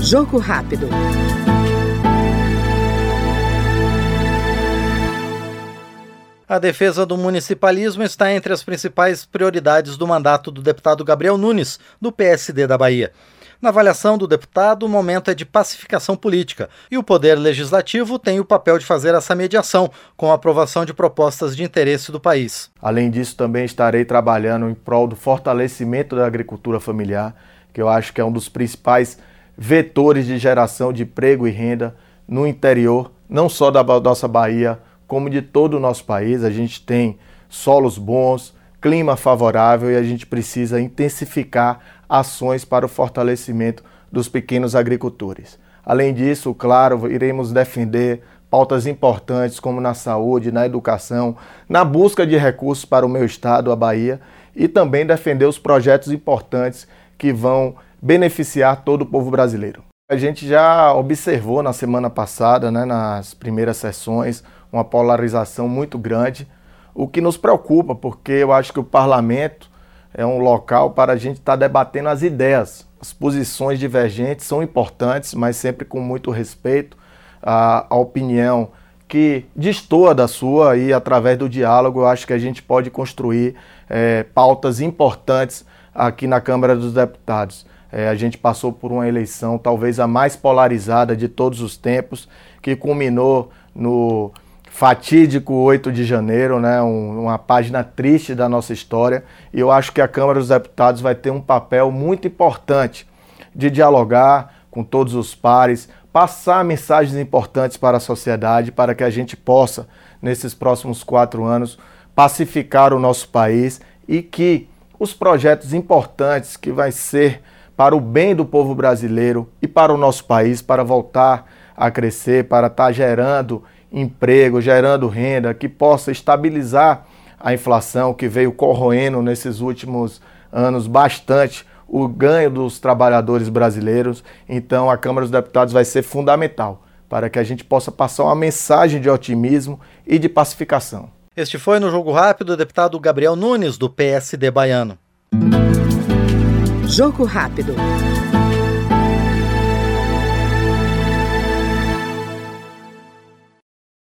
Jogo rápido. A defesa do municipalismo está entre as principais prioridades do mandato do deputado Gabriel Nunes, do PSD da Bahia. Na avaliação do deputado, o momento é de pacificação política e o Poder Legislativo tem o papel de fazer essa mediação com a aprovação de propostas de interesse do país. Além disso, também estarei trabalhando em prol do fortalecimento da agricultura familiar, que eu acho que é um dos principais vetores de geração de emprego e renda no interior, não só da nossa Bahia, como de todo o nosso país. A gente tem solos bons, clima favorável e a gente precisa intensificar ações para o fortalecimento dos pequenos agricultores. Além disso, claro, iremos defender pautas importantes como na saúde, na educação, na busca de recursos para o meu estado, a Bahia, e também defender os projetos importantes que vão beneficiar todo o povo brasileiro. A gente já observou na semana passada, né, nas primeiras sessões, uma polarização muito grande, o que nos preocupa, porque eu acho que o parlamento é um local para a gente estar tá debatendo as ideias. As posições divergentes são importantes, mas sempre com muito respeito à, à opinião que destoa da sua e através do diálogo eu acho que a gente pode construir é, pautas importantes aqui na Câmara dos Deputados. É, a gente passou por uma eleição talvez a mais polarizada de todos os tempos, que culminou no fatídico 8 de janeiro, né, um, uma página triste da nossa história, e eu acho que a Câmara dos Deputados vai ter um papel muito importante de dialogar com todos os pares, passar mensagens importantes para a sociedade, para que a gente possa, nesses próximos quatro anos, pacificar o nosso país e que os projetos importantes que vai ser para o bem do povo brasileiro e para o nosso país, para voltar a crescer, para estar tá gerando emprego, gerando renda, que possa estabilizar a inflação que veio corroendo nesses últimos anos bastante o ganho dos trabalhadores brasileiros. Então, a Câmara dos Deputados vai ser fundamental para que a gente possa passar uma mensagem de otimismo e de pacificação. Este foi no Jogo Rápido o deputado Gabriel Nunes, do PSD baiano. Jogo rápido.